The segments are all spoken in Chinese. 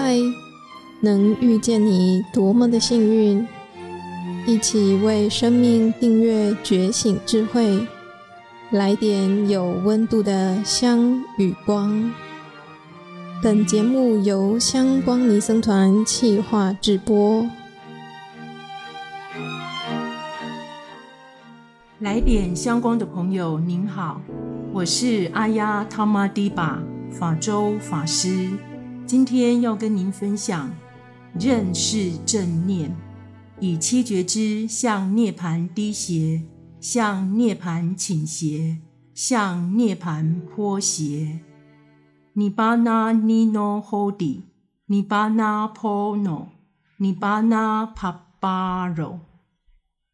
嗨，能遇见你多么的幸运！一起为生命订阅觉醒智慧，来点有温度的香与光。本节目由香光尼僧团企划制播。来点香光的朋友，您好，我是阿呀他玛迪巴法周法师。今天要跟您分享，认识正念，以七觉支向涅槃低斜，向涅槃倾斜，向涅槃坡斜。尼巴那尼诺霍迪，尼巴那波，尼巴那帕巴罗。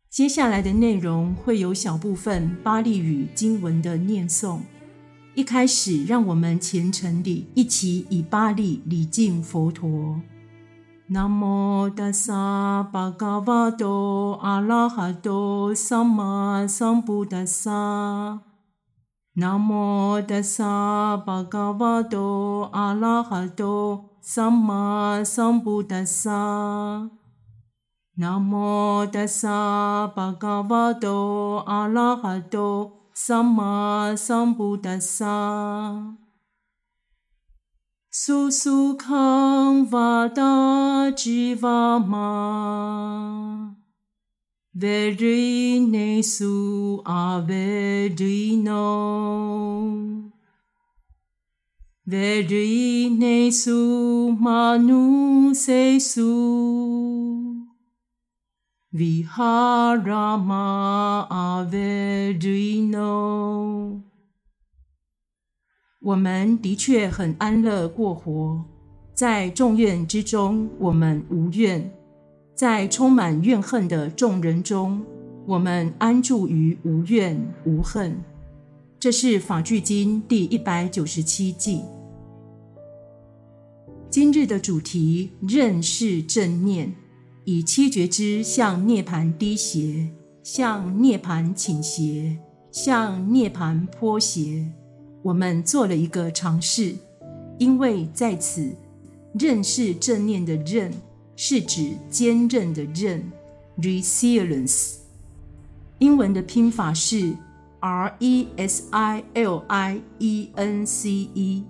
接下来的内容会有小部分巴利语经文的念诵。一开始，让我们虔诚地一起以巴利礼敬佛陀。南无达萨巴嘎瓦多阿拉哈多萨玛萨布达萨。南无达萨巴嘎瓦多阿拉哈多萨玛萨布达萨。南无达萨巴嘎瓦多阿拉哈多。萨玛桑布达萨，苏苏康瓦达吉瓦玛，维瑞内苏阿维瑞诺，维瑞内苏玛努塞苏。维哈拉玛阿维瑞诺，我们的确很安乐过活，在众怨之中，我们无怨；在充满怨恨的众人中，我们安住于无怨无恨。这是法句经第一百九十七记。今日的主题：认识正念。以七觉支向涅槃低斜，向涅槃倾斜，向涅槃坡斜。我们做了一个尝试，因为在此认识正念的“认”是指坚韧的“韧 ”（resilience）。英文的拼法是 R E S I L I E N C E。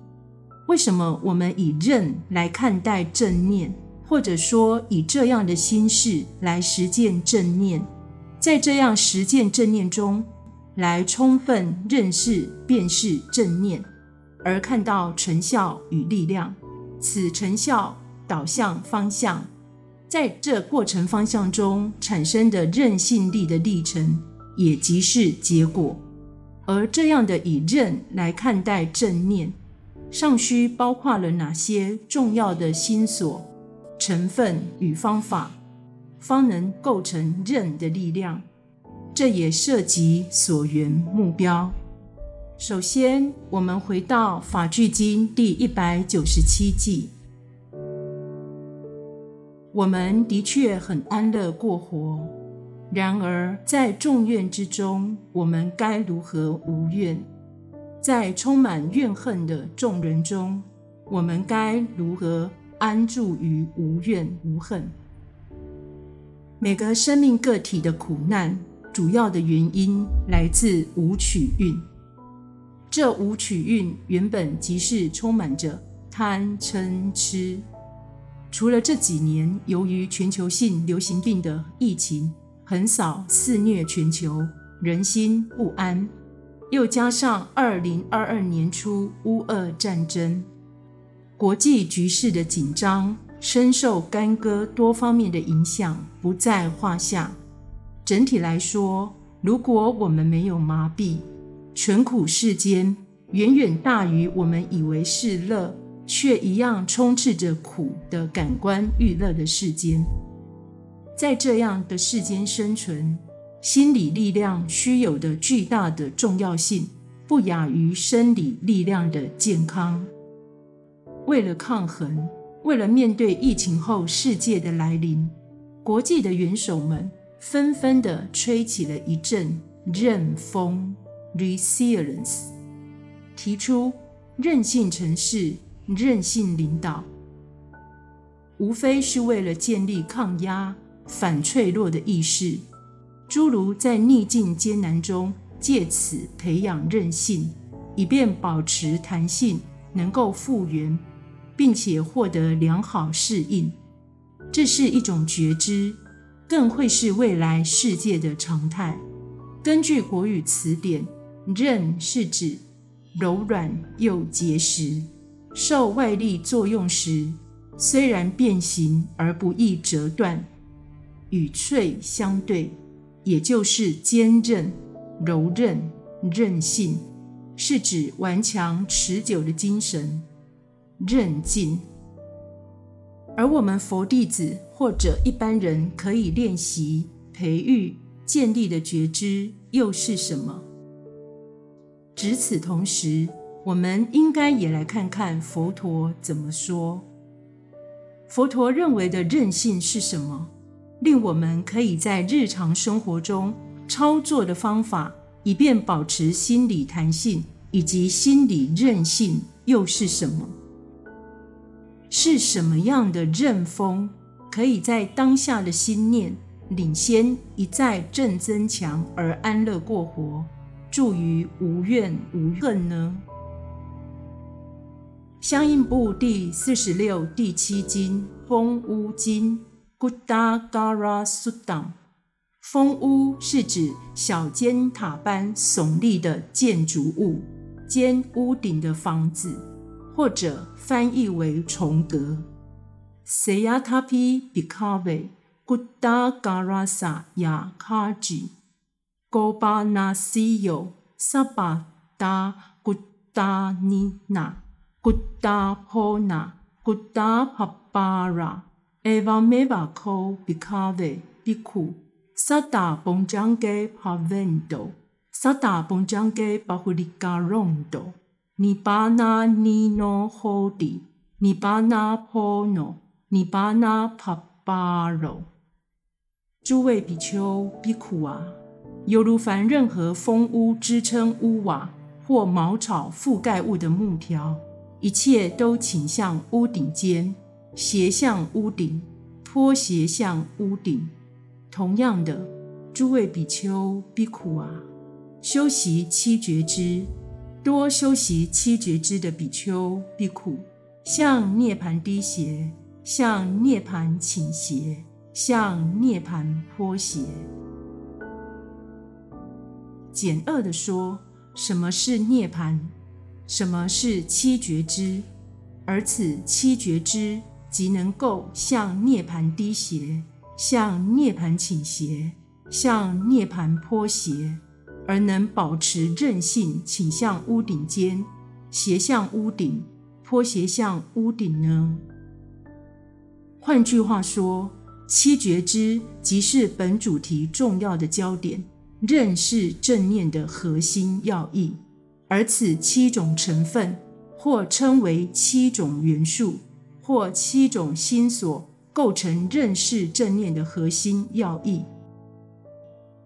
为什么我们以“认”来看待正念？或者说，以这样的心事来实践正念，在这样实践正念中，来充分认识、辨识正念，而看到成效与力量。此成效导向方向，在这过程方向中产生的韧性力的历程，也即是结果。而这样的以认来看待正念，尚需包括了哪些重要的心所？成分与方法，方能构成任的力量。这也涉及所缘目标。首先，我们回到法句经第一百九十七偈。我们的确很安乐过活，然而在众怨之中，我们该如何无怨？在充满怨恨的众人中，我们该如何？安住于无怨无恨。每个生命个体的苦难，主要的原因来自五取蕴。这五取蕴原本即是充满着贪嗔痴。除了这几年，由于全球性流行病的疫情横扫肆虐全球，人心不安，又加上二零二二年初乌俄战争。国际局势的紧张，深受干戈多方面的影响，不在话下。整体来说，如果我们没有麻痹，纯苦世间远远大于我们以为是乐，却一样充斥着苦的感官欲乐的世间。在这样的世间生存，心理力量须有的巨大的重要性，不亚于生理力量的健康。为了抗衡，为了面对疫情后世界的来临，国际的元首们纷纷地吹起了一阵韧风 （resilience），提出韧性城市、韧性领导。无非是为了建立抗压、反脆弱的意识，诸如在逆境艰难中借此培养韧性，以便保持弹性，能够复原，并且获得良好适应。这是一种觉知，更会是未来世界的常态。根据国语词典，韧是指柔软又结实，受外力作用时，虽然变形而不易折断，与脆相对，也就是坚韧、柔韧、韧性，是指顽强持久的精神，韧劲。而我们佛弟子或者一般人可以练习、培育、建立的觉知又是什么？值此同时，我们应该也来看看佛陀怎么说。佛陀认为的韧性是什么？令我们可以在日常生活中操作的方法，以便保持心理弹性以及心理韧性，又是什么？是什么样的韧风，可以在当下的心念领先一再正增强而安乐过活，住于无怨无恨呢？相应部第四十六、第七经《风屋经》，Guddagara Sutta）。风屋是指小尖塔般耸立的建筑物，尖屋顶的房子，或者翻译为重叠。seyatapi bikave, gudagara sa yakaji, goba nasayo sabada gudda nina gudda pona gudapabara, evam evako bikave biku, sada bonjange pavendo, sada bonjange bahuligarondo. 尼巴那尼诺霍迪，尼巴那波诺，尼巴那帕巴罗。诸位比丘、比库啊，犹如凡任何风屋支撑屋瓦或茅草覆盖物的木条。一切都倾向屋顶间，斜向屋顶，坡斜向屋顶。同样的，诸位比丘、比库啊，修习七觉支，多修习七觉支的比丘、必苦，向涅槃低斜，向涅槃倾斜，向涅槃坡斜。简恶地说，什么是涅槃？什么是七觉支？而此七觉支即能够向涅槃低斜，向涅槃倾斜，向涅槃坡斜，而能保持韧性，倾向屋顶尖，斜向屋顶，坡斜向屋顶呢？换句话说，七觉知即是本主题重要的焦点，认识正念的核心要义。而此七种成分，或称为七种元素，或七种心所，构成认识正念的核心要义，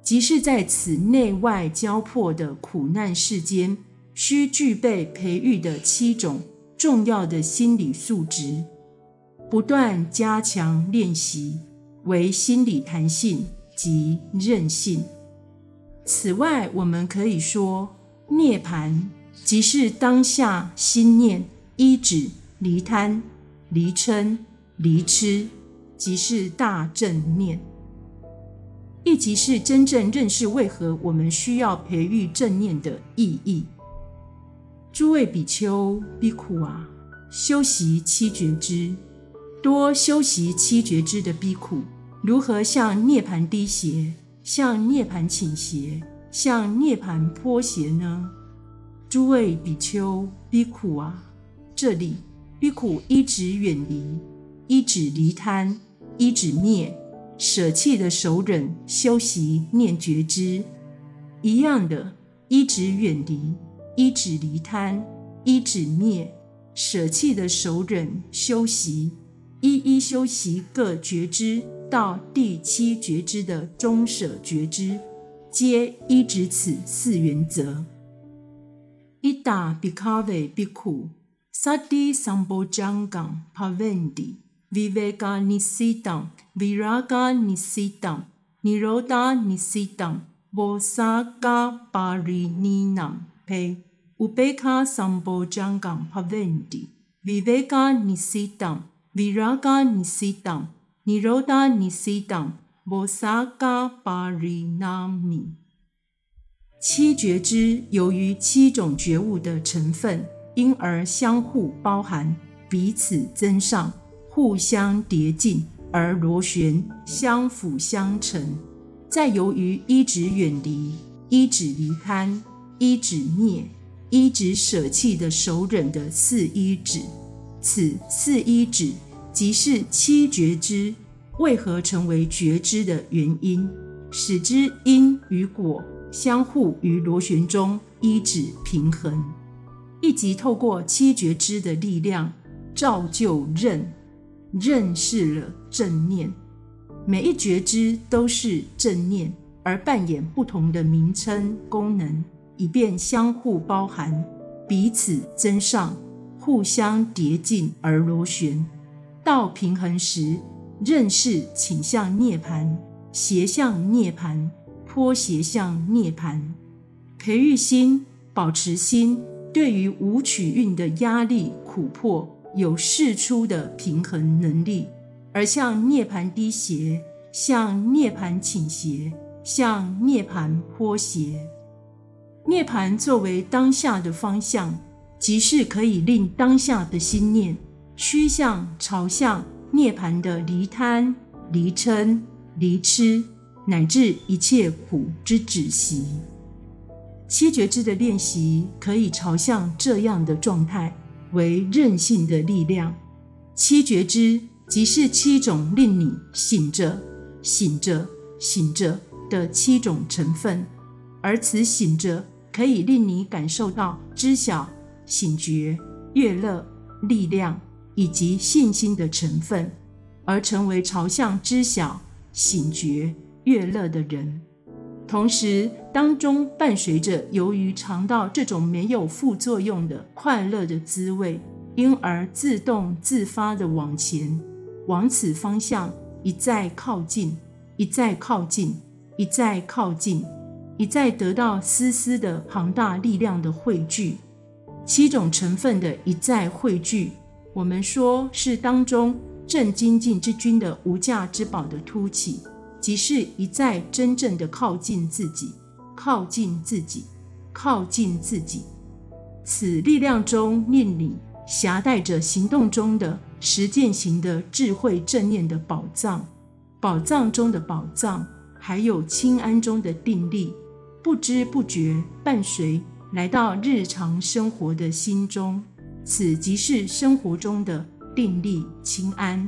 即是在此内外交迫的苦难世间，需具备培育的七种重要的心理素质，不断加强练习，为心理弹性及韧性。此外，我们可以说。涅槃即是当下心念一止离贪、离嗔、离痴，即是大正念，亦即是真正认识为何我们需要培育正念的意义。诸位比丘、比库啊，修习七觉支，多修习七觉支的比库，如何向涅槃低斜，向涅槃倾斜？向涅槃坡斜呢？诸位比丘、比库啊，这里比库依止远离，依止离贪，依止灭，舍弃的手忍修习念觉支，一样的依止远离，依止离贪，依止灭，舍弃的手忍修习，一一修习各觉支到第七觉支的中舍觉支。皆依止此四原则。伊达比卡维比库萨迪桑波江港帕文迪 viveka nisidam viraga nisidam niroda nisidam vosaka parininam pe ubeka sambojangam pavendi. viveka nisidam viraga nisidam niroda nisidam vosaka parinami。七觉支由于七种觉悟的成分，因而相互包含，彼此增上，互相叠进而螺旋，相辅相成。再由于一指远离、一指离贪、依止灭、依止舍弃的守忍的四依止，此四依止即是七觉知为何成为觉知的原因，使之因与果。相互于螺旋中依止平衡，以及透过七觉知的力量造就认，认识了正念。每一觉知都是正念，而扮演不同的名称功能，以便相互包含，彼此增上，互相叠进而螺旋。到平衡时，认识倾向涅槃，斜向涅槃。坡斜向涅槃，培育心，保持心，对于无取蕴的压力苦迫有释出的平衡能力，而向涅槃低斜，向涅槃倾斜，向涅槃坡斜。涅槃作为当下的方向，即是可以令当下的心念趋向朝向涅槃的离贪、离嗔、离痴。乃至一切苦之止息，七觉支的练习可以朝向这样的状态，为韧性的力量。七觉知即是七种令你醒着、醒着、醒着的七种成分，而此醒着可以令你感受到知晓、醒觉、悦乐、力量以及信心的成分，而成为朝向知晓、醒觉。悦乐的人，同时当中伴随着由于尝到这种没有副作用的快乐的滋味，因而自动自发地往前，往此方向一再靠近，一再靠近，一再靠近，一再得到丝丝的庞大力量的汇聚，七种成分的一再汇聚，我们说是当中正精进之君的无价之宝的凸起。即是一再真正的靠近自己，靠近自己，靠近自己。此力量中，念你携带着行动中的实践型的智慧正念的宝藏，宝藏中的宝藏，还有清安中的定力，不知不觉伴随来到日常生活的心中。此即是生活中的定力清安。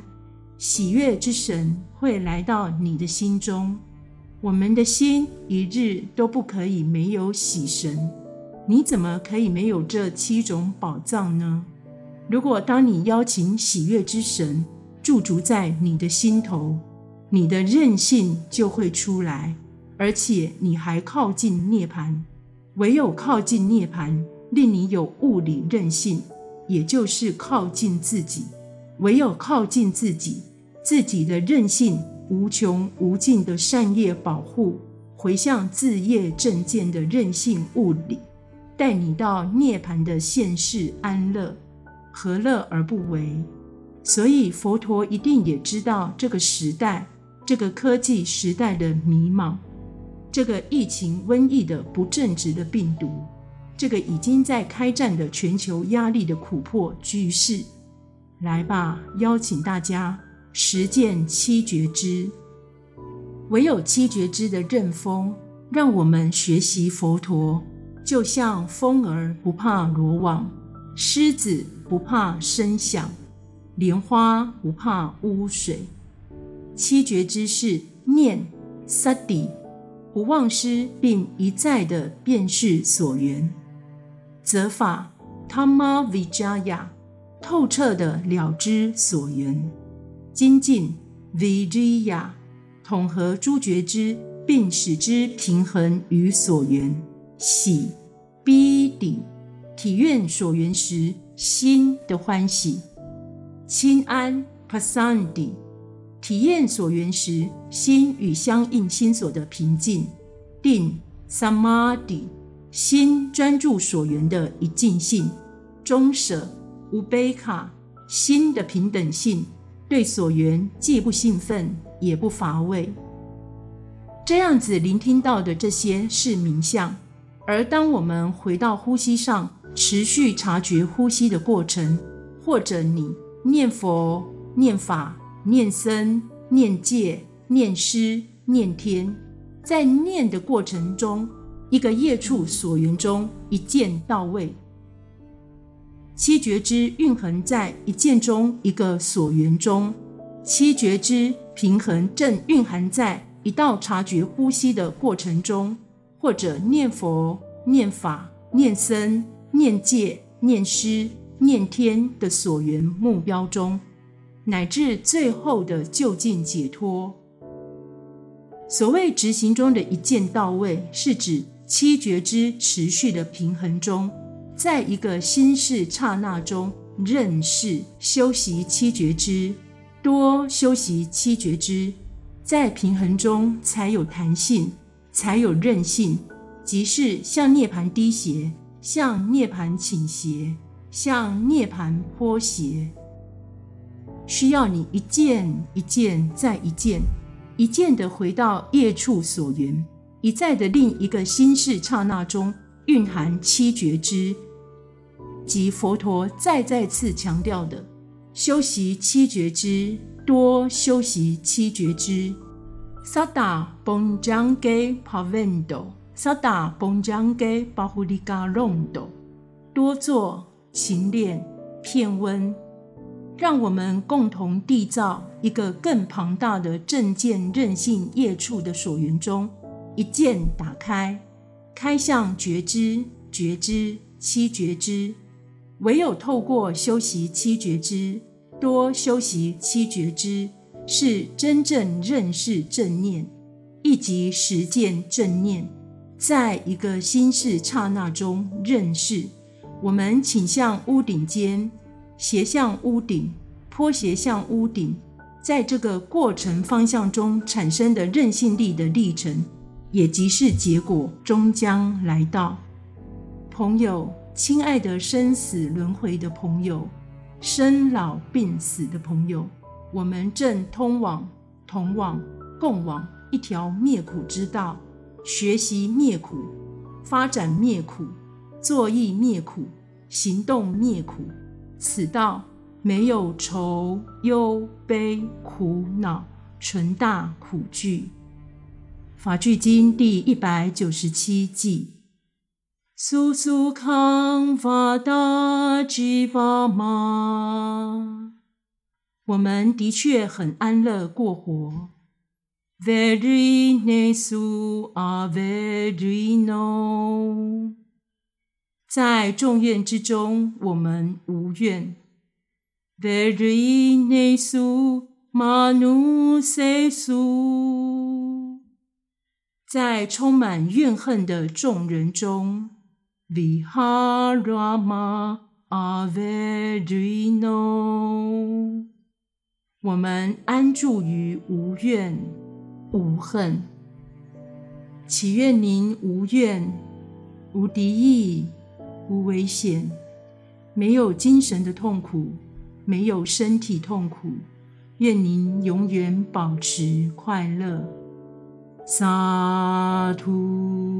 喜悦之神会来到你的心中，我们的心一日都不可以没有喜神。你怎么可以没有这七种宝藏呢？如果当你邀请喜悦之神驻足在你的心头，你的韧性就会出来，而且你还靠近涅槃。唯有靠近涅槃，令你有物理韧性，也就是靠近自己。唯有靠近自己。自己的任性无穷无尽的善业保护，回向自业正见的任性物理，带你到涅槃的现世安乐，何乐而不为？所以佛陀一定也知道这个时代，这个科技时代的迷茫，这个疫情瘟疫的不正直的病毒，这个已经在开战的全球压力的苦迫局势。来吧，邀请大家。实践七觉支，唯有七觉支的刃锋，让我们学习佛陀，就像风儿不怕罗网，狮子不怕声响，莲花不怕污水。七觉支是念萨底，不忘失，并一再的辨识所缘，则法他妈 vijaya，，透彻的了知所缘。精进 Vijaya 统合诸觉知，并使之平衡于所缘。喜 Bidhi 体验所缘时心的欢喜。亲安 pasandi，体验所缘时心与相应心所的平静；定 （samadhi），心专注所缘的一境性；中舍 ubeka，心的平等性，对所缘既不兴奋也不乏味。这样子聆听到的这些是名相，而当我们回到呼吸上，持续察觉呼吸的过程，或者你念佛、念法、念僧、念戒、念师、念天，在念的过程中，一个业处所缘中一见到位，七觉支蕴含在一见中一个所缘中，七觉支平衡正蕴含在。一道察觉呼吸的过程中，或者念佛、念法、念僧、念戒、念师、念天的所缘目标中，乃至最后的就近解脱。所谓执行中的一见到位，是指七觉支持续的平衡中，在一个心事刹那中认识修习七觉知，多修习七觉知。在平衡中才有弹性，才有韧性，即是向涅槃低斜，向涅槃倾斜，向涅槃坡斜。需要你一件一件再一件，一件的回到业处所缘，一再的另一个心事刹那中蕴含七觉知，及佛陀再再次强调的修习七觉支。多修习七觉支，萨达邦将给帕温斗，萨达邦将给巴胡利嘎隆斗。多做勤练片温，让我们共同缔造一个更庞大的正见任性业处的所缘中，一见打开，开向觉知、觉知、七觉支。唯有透过修习七觉知。多修习七觉知，是真正认识正念，以及实践正念，在一个心事刹那中认识。我们倾向屋顶间，斜向屋顶，坡斜向屋顶，在这个过程方向中产生的韧性力的历程，也即是结果，终将来到。朋友，亲爱的生死轮回的朋友。生老病死的朋友，我们正通往、同往、共往一条灭苦之道，学习灭苦，发展灭苦，作意灭苦，行动灭苦。此道没有愁忧悲苦恼，纯大苦具。法句经第一百九十七偈。苏苏康法达吉法玛，我们的确很安乐过活。Very nesu are very no，在众愿之中，我们无怨。Very nesu manusesu，在充满怨恨的众人中。Viharama Avedrino，我们安住于无怨无恨。祈愿您无怨、无敌意、无危险，没有精神的痛苦，没有身体痛苦。愿您永远保持快乐。萨土，